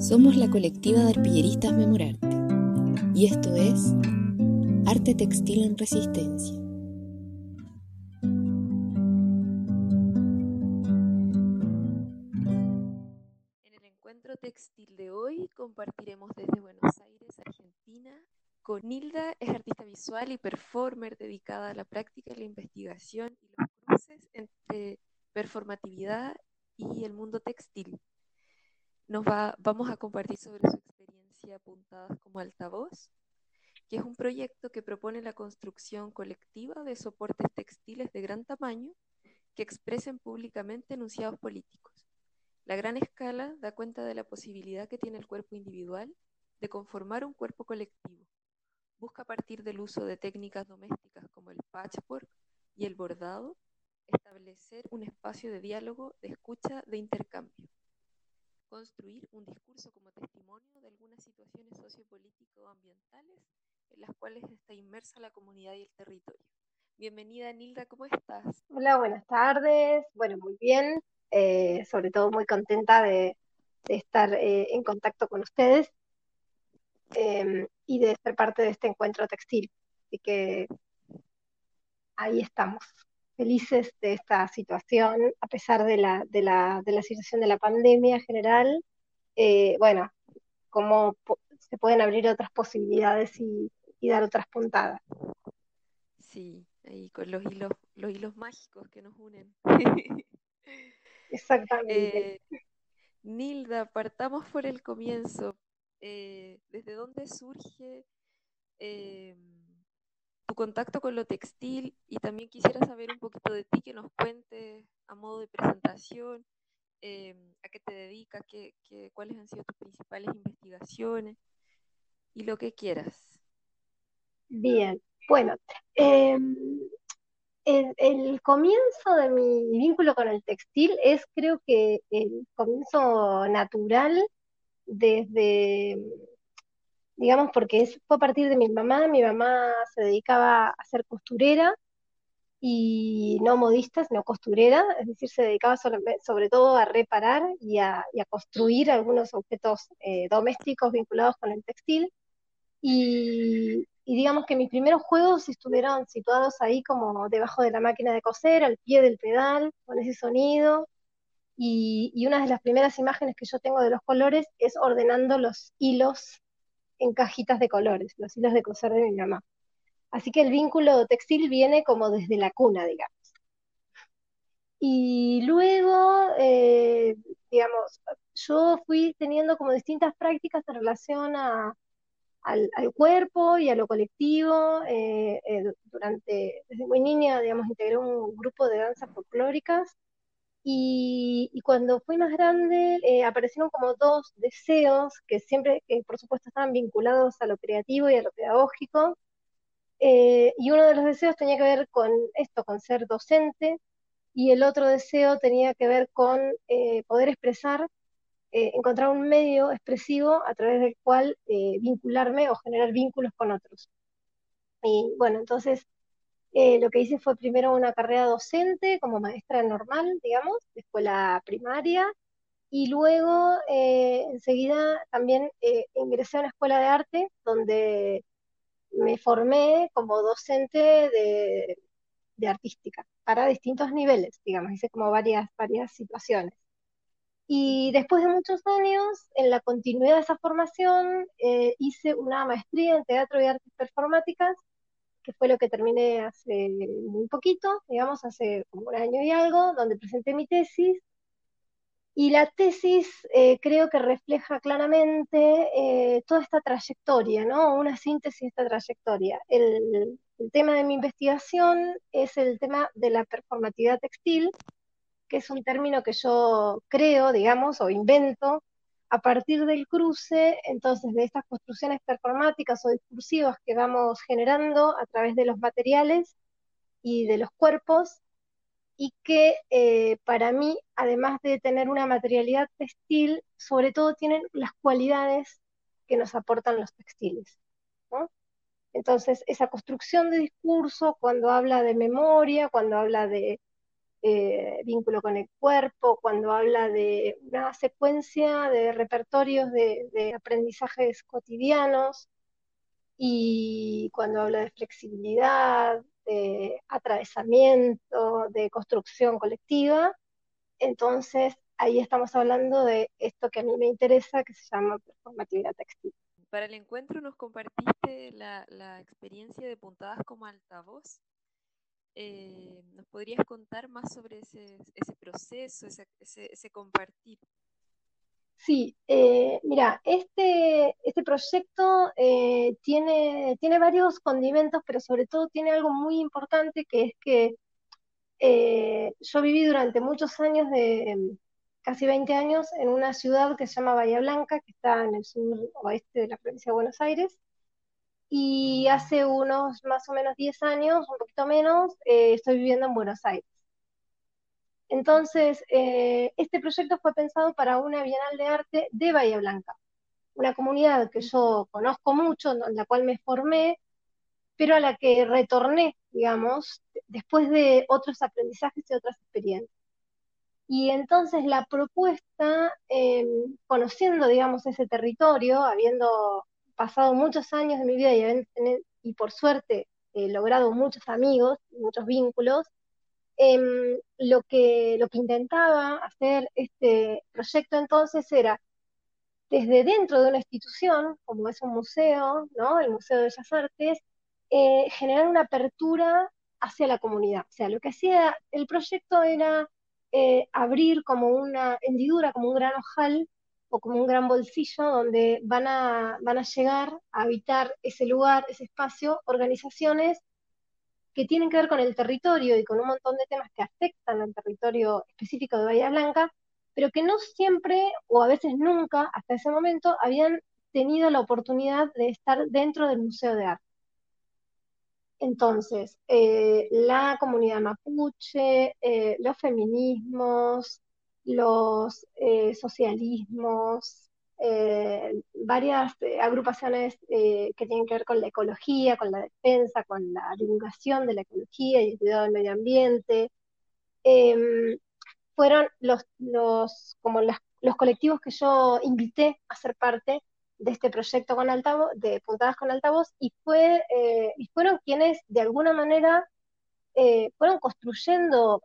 Somos la colectiva de arpilleristas Memorarte y esto es Arte Textil en Resistencia. En el encuentro textil de hoy compartiremos desde Buenos Aires, Argentina, con Nilda, es artista visual y performer dedicada a la práctica y la investigación y los cruces entre performatividad y el mundo textil. Nos va, vamos a compartir sobre su experiencia apuntadas como altavoz, que es un proyecto que propone la construcción colectiva de soportes textiles de gran tamaño que expresen públicamente enunciados políticos. La gran escala da cuenta de la posibilidad que tiene el cuerpo individual de conformar un cuerpo colectivo. Busca a partir del uso de técnicas domésticas como el patchwork y el bordado, establecer un espacio de diálogo, de escucha, de intercambio. Construir un discurso como testimonio de algunas situaciones sociopolítico-ambientales en las cuales está inmersa la comunidad y el territorio. Bienvenida, Nilda, ¿cómo estás? Hola, buenas tardes. Bueno, muy bien. Eh, sobre todo muy contenta de, estar eh, en contacto con ustedes eh, y de ser parte de este encuentro textil. Así que ahí estamos, felices de esta situación, a pesar de la, de la, de la situación de la pandemia general. Eh, bueno, cómo se pueden abrir otras posibilidades y, y dar otras puntadas. Sí, ahí con los hilos, los hilos mágicos que nos unen. Exactamente. Eh, Nilda, partamos por el comienzo. Eh, ¿Desde dónde surge tu contacto con lo textil? Y también quisiera saber un poquito de ti, que nos cuentes a modo de presentación, eh, a qué te dedicas, qué, cuáles han sido tus principales investigaciones y lo que quieras. Bien, bueno, em, el, el, comienzo de mi vínculo con el textil es creo que el comienzo natural desde, digamos, porque fue a partir de mi mamá, mi mamá se dedicaba a ser costurera y no modista, sino costurera, es decir, se dedicaba sobre, todo a reparar y a, construir algunos objetos eh, domésticos vinculados con el textil. Y, digamos que mis primeros juegos estuvieron situados ahí como debajo de la máquina de coser, al pie del pedal, con ese sonido. Y, una de las primeras imágenes que yo tengo de los colores es ordenando los hilos en cajitas de colores, los hilos de coser de mi mamá. Así que el vínculo textil viene como desde la cuna, digamos. Y luego, eh, digamos, yo fui teniendo como distintas prácticas en relación a, al, al, cuerpo y a lo colectivo. Eh, eh, durante, desde muy niña, digamos, integré un grupo de danzas folclóricas y, y, cuando fui más grande eh, aparecieron como dos deseos que siempre, que por supuesto estaban vinculados a lo creativo y a lo pedagógico. y uno de los deseos tenía que ver con esto, con ser docente, y el otro deseo tenía que ver con poder expresar eh, encontrar un medio expresivo a través del cual eh, vincularme o generar vínculos con otros. Y bueno, entonces eh, lo que hice fue primero una carrera docente como maestra normal, digamos, de escuela primaria, y luego enseguida también ingresé a una escuela de arte donde me formé como docente de, de artística para distintos niveles, digamos, hice como varias, varias situaciones. Y después de muchos años, en la continuidad de esa formación, eh, hice una maestría en teatro y artes performáticas, que fue lo que terminé hace muy poquito, digamos, hace un año y algo, donde presenté mi tesis. Y la tesis eh, creo que refleja claramente eh, toda esta trayectoria, ¿no? Una síntesis de esta trayectoria. El, el tema de mi investigación es el tema de la performatividad textil, que es un término que yo creo, digamos, o invento a partir del cruce, entonces, de estas construcciones performáticas o discursivas que vamos generando a través de los materiales y de los cuerpos, y que eh, para mí, además de tener una materialidad textil, sobre todo tienen las cualidades que nos aportan los textiles. ¿no? Entonces, esa construcción de discurso, cuando habla de memoria, cuando habla de eh, vínculo con el cuerpo, cuando habla de una secuencia de repertorios de, aprendizajes cotidianos y cuando habla de flexibilidad, de atravesamiento, de construcción colectiva, entonces ahí estamos hablando de esto que a mí me interesa, que se llama performatividad textil. Para el encuentro nos compartiste la, la experiencia de puntadas como altavoz eh, ¿Nos podrías contar más sobre ese, ese proceso, ese, ese, compartir? Sí, eh, mira, este, este proyecto eh, tiene, tiene varios condimentos, pero sobre todo tiene algo muy importante que es que yo viví durante muchos años, de casi 20 años, en una ciudad que se llama Bahía Blanca, que está en el sur oeste de la provincia de Buenos Aires, y hace unos más o menos 10 años, un poquito menos, eh, estoy viviendo en Buenos Aires. Entonces, eh, este proyecto fue pensado para una Bienal de Arte de Bahía Blanca, una comunidad que yo conozco mucho, en la cual me formé, pero a la que retorné, digamos, después de otros aprendizajes y otras experiencias. Y entonces la propuesta, em, conociendo, digamos, ese territorio, habiendo pasado muchos años de mi vida y, por suerte he logrado muchos amigos, muchos vínculos, em, lo, que, lo que intentaba hacer este proyecto entonces era, desde dentro de una institución, como es un museo, ¿no? el Museo de Bellas Artes, eh, generar una apertura hacia la comunidad. O sea, lo que hacía el proyecto era eh, abrir como una hendidura, como un gran ojal o como un gran bolsillo donde van a, van a llegar a habitar ese lugar, ese espacio, organizaciones que tienen que ver con el territorio y con un montón de temas que afectan al territorio específico de Bahía Blanca, pero que no siempre o a veces nunca hasta ese momento habían tenido la oportunidad de estar dentro del Museo de Arte. Entonces, eh, la comunidad mapuche, eh, los feminismos, los eh, socialismos, eh, varias eh, agrupaciones que tienen que ver con la ecología, con la defensa, con la divulgación de la ecología y el cuidado del medio ambiente. Em, fueron los, los, como los colectivos que yo invité a ser parte de este proyecto con altavoz, de Puntadas con Altavoz, y, fue, y fueron quienes de alguna manera fueron construyendo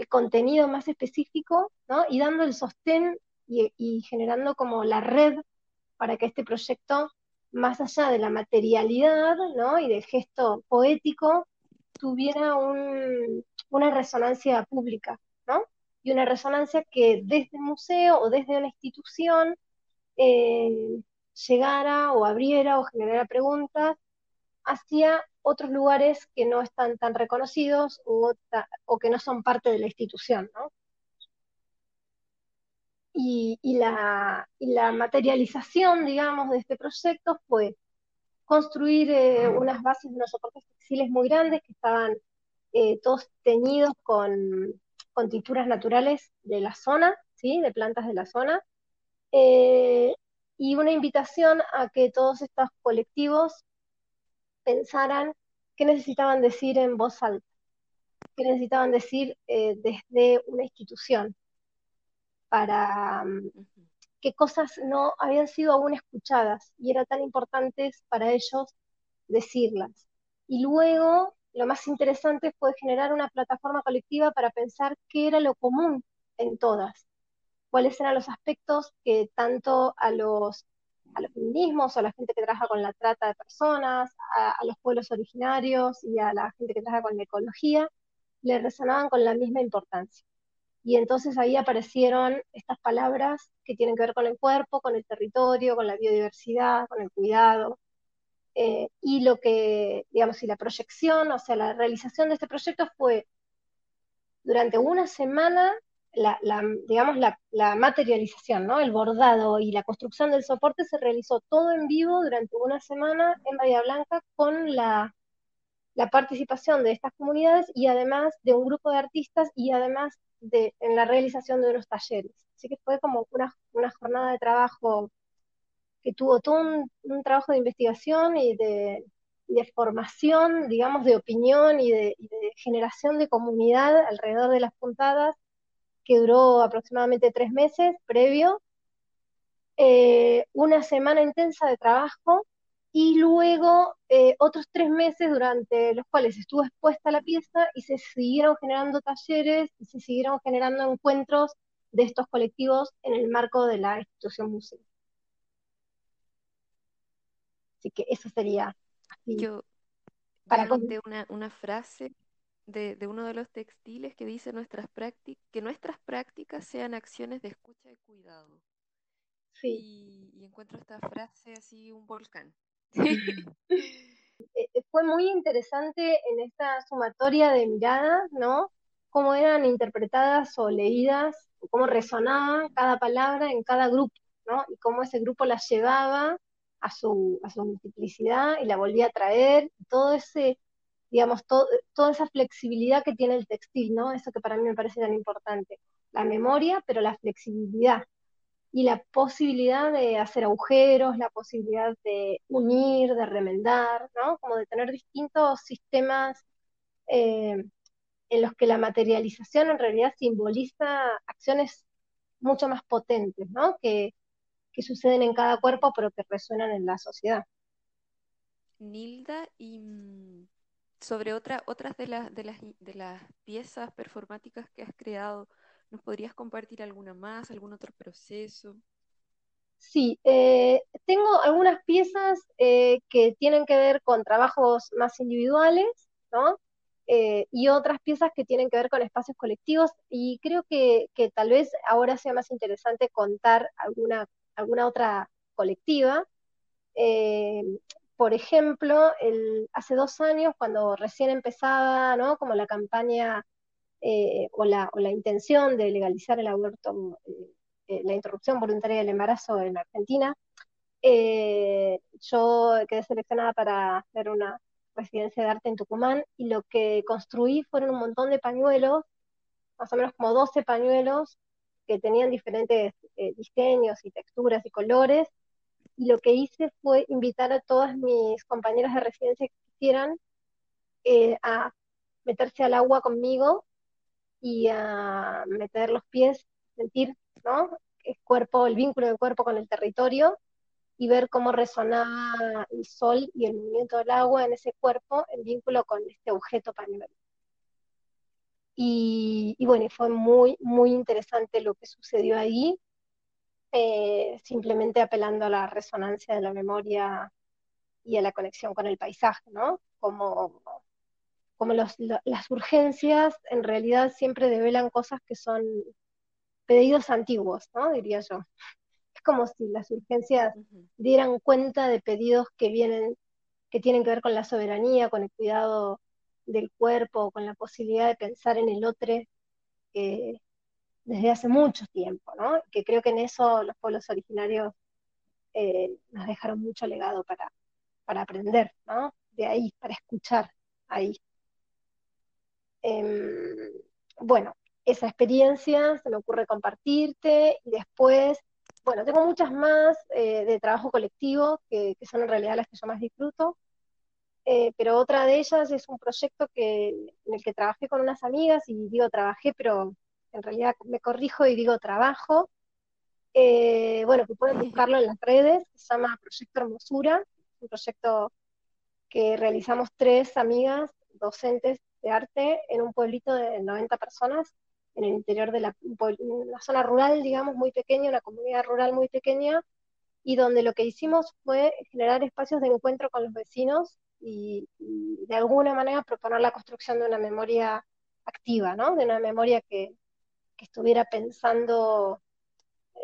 el contenido más específico, ¿no? Y dando el sostén y, generando como la red para que este proyecto, más allá de la materialidad, ¿no? Y del gesto poético, tuviera una resonancia pública, ¿no? Y una resonancia que desde el museo o desde una institución eh, llegara o abriera o generara preguntas hacia otros lugares que no están tan reconocidos o, que no son parte de la institución, ¿no? Y, la, materialización, digamos, de este proyecto fue construir eh, unas bases de unos soportes textiles muy grandes que estaban eh, todos teñidos con, tinturas naturales de la zona, ¿sí? de plantas de la zona, eh, y una invitación a que todos estos colectivos pensaran qué necesitaban decir en voz alta, qué necesitaban decir eh, desde una institución, para mm, qué cosas no habían sido aún escuchadas y era tan importantes para ellos decirlas. Y luego, lo más interesante fue generar una plataforma colectiva para pensar qué era lo común en todas, cuáles eran los aspectos que tanto a los a los feminismos, a la gente que trabaja con la trata de personas, a, los pueblos originarios y a la gente que trabaja con la ecología, le resonaban con la misma importancia. Y entonces ahí aparecieron estas palabras que tienen que ver con el cuerpo, con el territorio, con la biodiversidad, con el cuidado. Eh, y lo que, digamos, y la proyección, o sea, la realización de este proyecto fue durante una semana la, digamos, la, materialización, ¿no? El bordado y la construcción del soporte se realizó todo en vivo durante una semana en Bahía Blanca con la, participación de estas comunidades y además de un grupo de artistas y además de en la realización de unos talleres. Así que fue como una, jornada de trabajo que tuvo todo un, trabajo de investigación y de, de formación, digamos, de opinión y de, generación de comunidad alrededor de las puntadas, que duró aproximadamente tres meses previo, eh, una semana intensa de trabajo y luego eh, otros tres meses durante los cuales estuvo expuesta la pieza y se siguieron generando talleres y se siguieron generando encuentros de estos colectivos en el marco de la institución museo. Así que eso sería yo, para una, una frase de, uno de los textiles que dice nuestras que nuestras prácticas sean acciones de escucha y cuidado. Sí. Y, encuentro esta frase así, un volcán. Eh, eh, fue muy interesante en esta sumatoria de miradas, ¿no? Cómo eran interpretadas o leídas, cómo resonaba cada palabra en cada grupo, ¿no? Y cómo ese grupo las llevaba a su, a su multiplicidad y la volvía a traer, todo ese, digamos, toda esa flexibilidad que tiene el textil, ¿no? Eso que para mí me parece tan importante. La memoria, pero la flexibilidad y la posibilidad de hacer agujeros, la posibilidad de unir, de remendar, ¿no? Como de tener distintos sistemas eh, en los que la materialización en realidad simboliza acciones mucho más potentes, ¿no? Que, que suceden en cada cuerpo, pero que resuenan en la sociedad. Nilda, y mm, sobre otra, otras de, las de, las, de las piezas performáticas que has creado, ¿nos podrías compartir alguna más, algún otro proceso? Sí, eh, tengo algunas piezas eh, que tienen que ver con trabajos más individuales, ¿no? Eh, y otras piezas que tienen que ver con espacios colectivos, y creo que, que, tal vez ahora sea más interesante contar alguna alguna otra colectiva. Eh, por ejemplo, hace dos años, cuando recién empezaba. Como la campaña eh, o, la, o, la, intención de legalizar el aborto, eh, la interrupción voluntaria del embarazo en Argentina, yo quedé seleccionada para hacer una residencia de arte en Tucumán y lo que construí fueron un montón de pañuelos, más o menos como 12 pañuelos que tenían diferentes eh, diseños y texturas y colores. Y lo que hice fue invitar a todas mis compañeras de residencia que quisieran eh, a meterse al agua conmigo y a meter los pies, sentir ¿no? el cuerpo, el vínculo del cuerpo con el territorio y ver cómo resonaba el sol y el movimiento del agua en ese cuerpo en vínculo con este objeto pañuelo. Y, bueno, fue muy, muy interesante lo que sucedió ahí, eh, simplemente apelando a la resonancia de la memoria y a la conexión con el paisaje, ¿no? Como, como las urgencias en realidad siempre develan cosas que son pedidos antiguos, ¿no? Diría yo. Es como si las urgencias dieran cuenta de pedidos que vienen, que tienen que ver con la soberanía, con el cuidado del cuerpo, con la posibilidad de pensar en el otro desde hace mucho tiempo, ¿no? Que creo que en eso los pueblos originarios eh, nos dejaron mucho legado para, para aprender, ¿no? De ahí, para escuchar ahí. Em, bueno, esa experiencia se me ocurre compartirte y después, bueno, tengo muchas más eh, de trabajo colectivo que, son en realidad las que yo más disfruto. Eh, pero otra de ellas es un proyecto que, en el que trabajé con unas amigas, y digo trabajé, pero en realidad me corrijo y digo trabajo. Eh, bueno, que pueden buscarlo en las redes, se llama Proyecto Hermosura, un proyecto que realizamos tres amigas docentes de arte en un pueblito de 90 personas en el interior de la una zona rural, digamos, muy pequeña, una comunidad rural muy pequeña, y donde lo que hicimos fue generar espacios de encuentro con los vecinos y, de alguna manera proponer la construcción de una memoria activa, ¿no? De una memoria que, estuviera pensando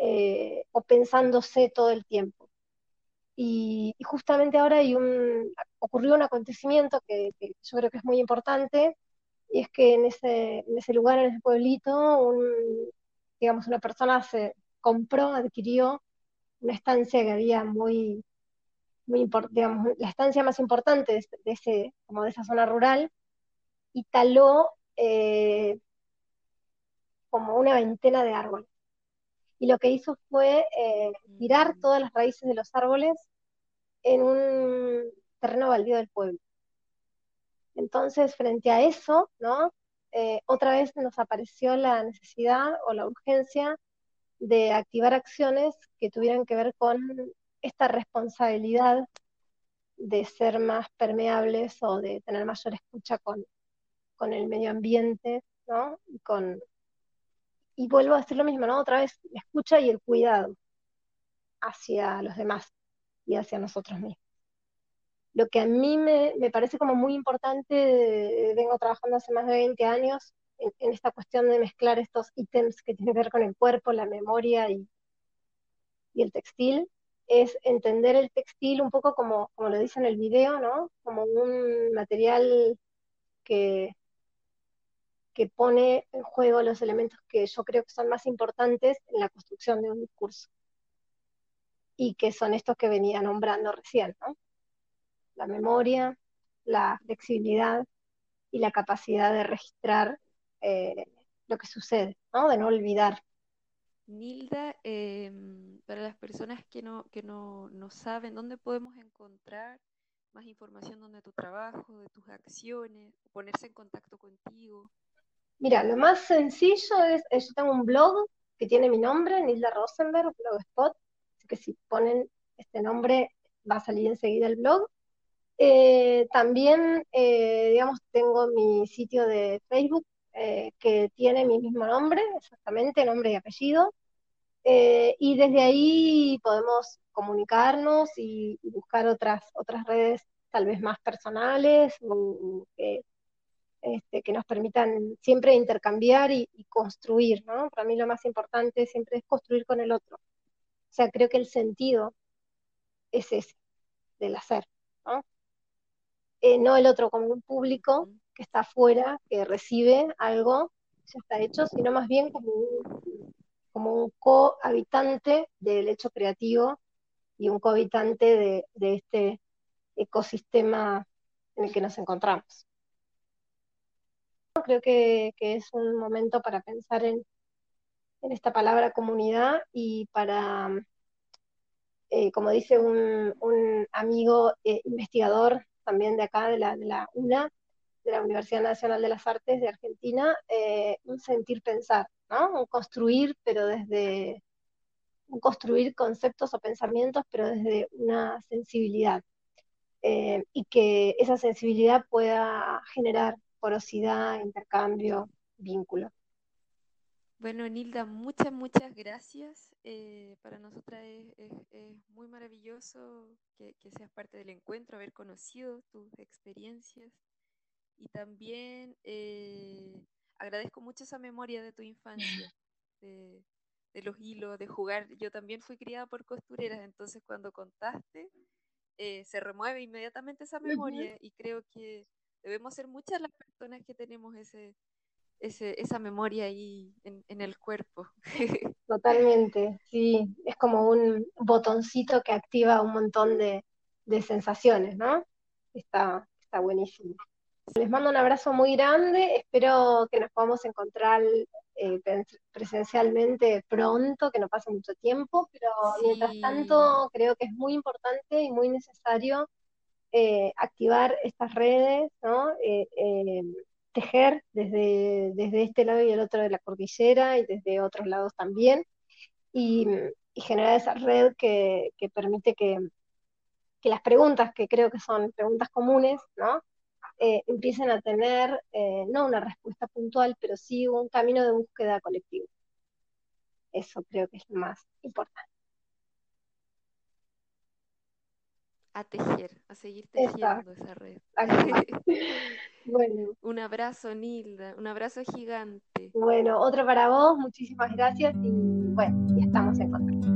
eh, o pensándose todo el tiempo. Y, justamente ahora hay un, ocurrió un acontecimiento que, yo creo que es muy importante, y es que en ese, en ese lugar, en ese pueblito, digamos, una persona se compró, adquirió una estancia que había muy, muy digamos, la estancia más importante de, ese, como de esa zona rural, y taló eh, como una veintena de árboles. Y lo que hizo fue eh, tirar mm. todas las raíces de los árboles en un, terreno baldío del pueblo. Entonces, frente a eso, ¿no? Eh, otra vez nos apareció la necesidad o la urgencia de activar acciones que tuvieran que ver con esta responsabilidad de ser más permeables o de tener mayor escucha con, con el medio ambiente, ¿no? Y, con, y vuelvo a decir lo mismo, ¿no? Otra vez, la escucha y el cuidado hacia los demás y hacia nosotros mismos. Lo que a mí me, parece como muy importante, vengo trabajando hace más de 20 años en, esta cuestión de mezclar estos ítems que tienen que ver con el cuerpo, la memoria y, y el textil, es entender el textil un poco como, como lo dice en el video, ¿no? Como un material que, que pone en juego los elementos que yo creo que son más importantes en la construcción de un discurso. Y que son estos que venía nombrando recién, ¿no? La memoria, la flexibilidad y la capacidad de registrar eh, lo que sucede, ¿no? De no olvidar. Nilda, em, para las personas que no, que no, no saben, ¿dónde podemos encontrar más información de tu trabajo, de tus acciones, ponerse en contacto contigo? Mira, lo más sencillo es, eh, yo tengo un blog que tiene mi nombre, Nilda Rosenberg, Blogspot, así que si ponen este nombre va a salir enseguida el blog. Eh, también, eh, digamos, tengo mi sitio de Facebook que tiene mi mismo nombre, exactamente, nombre y apellido. y desde ahí podemos comunicarnos y, buscar otras, otras redes tal vez más personales este, que nos permitan siempre intercambiar y, construir, ¿no? Para mí lo más importante siempre es construir con el otro. O sea, creo que el sentido es ese, del hacer, ¿no? Eh, no el otro como un público que está afuera, que recibe algo, ya está hecho, sino más bien como un, como un cohabitante del hecho creativo y un cohabitante de, este ecosistema en el que nos encontramos. Creo que, es un momento para pensar en, esta palabra comunidad y para, eh, como dice un, amigo eh, investigador también de acá, de la, de la UNA, de la Universidad Nacional de las Artes de Argentina, eh, un sentir pensar, ¿no? Un construir, pero desde, construir conceptos o pensamientos, pero desde una sensibilidad. Y que esa sensibilidad pueda generar porosidad, intercambio, vínculo. Bueno, Nilda, muchas, muchas gracias. Eh, para nosotras es, muy maravilloso que, seas parte del encuentro, haber conocido tus experiencias y también eh, agradezco mucho esa memoria de tu infancia, de, de los hilos, de jugar. Yo también fui criada por costureras, entonces cuando contaste, eh, se remueve inmediatamente esa memoria y creo que debemos ser muchas las personas que tenemos ese, ese esa memoria ahí en, el cuerpo. Totalmente, sí, es como un botoncito que activa un montón de, de sensaciones, ¿no? Está, está buenísimo. Les mando un abrazo muy grande, espero que nos podamos encontrar eh, presencialmente pronto, que no pase mucho tiempo, pero mientras tanto creo que es muy importante y muy necesario eh, activar estas redes, ¿no? Eh, tejer desde, desde este lado y el otro de la cordillera y desde otros lados también, y, generar esa red que, permite que, las preguntas, que creo que son preguntas comunes, eh, empiecen a tener eh, no una respuesta puntual, pero sí un camino de búsqueda colectivo. Eso creo que es lo más importante. A tejer, a seguir tejiendo esa red. bueno. Un abrazo, Nilda, un abrazo gigante. Bueno, otro para vos, muchísimas gracias y bueno, ya estamos en contacto.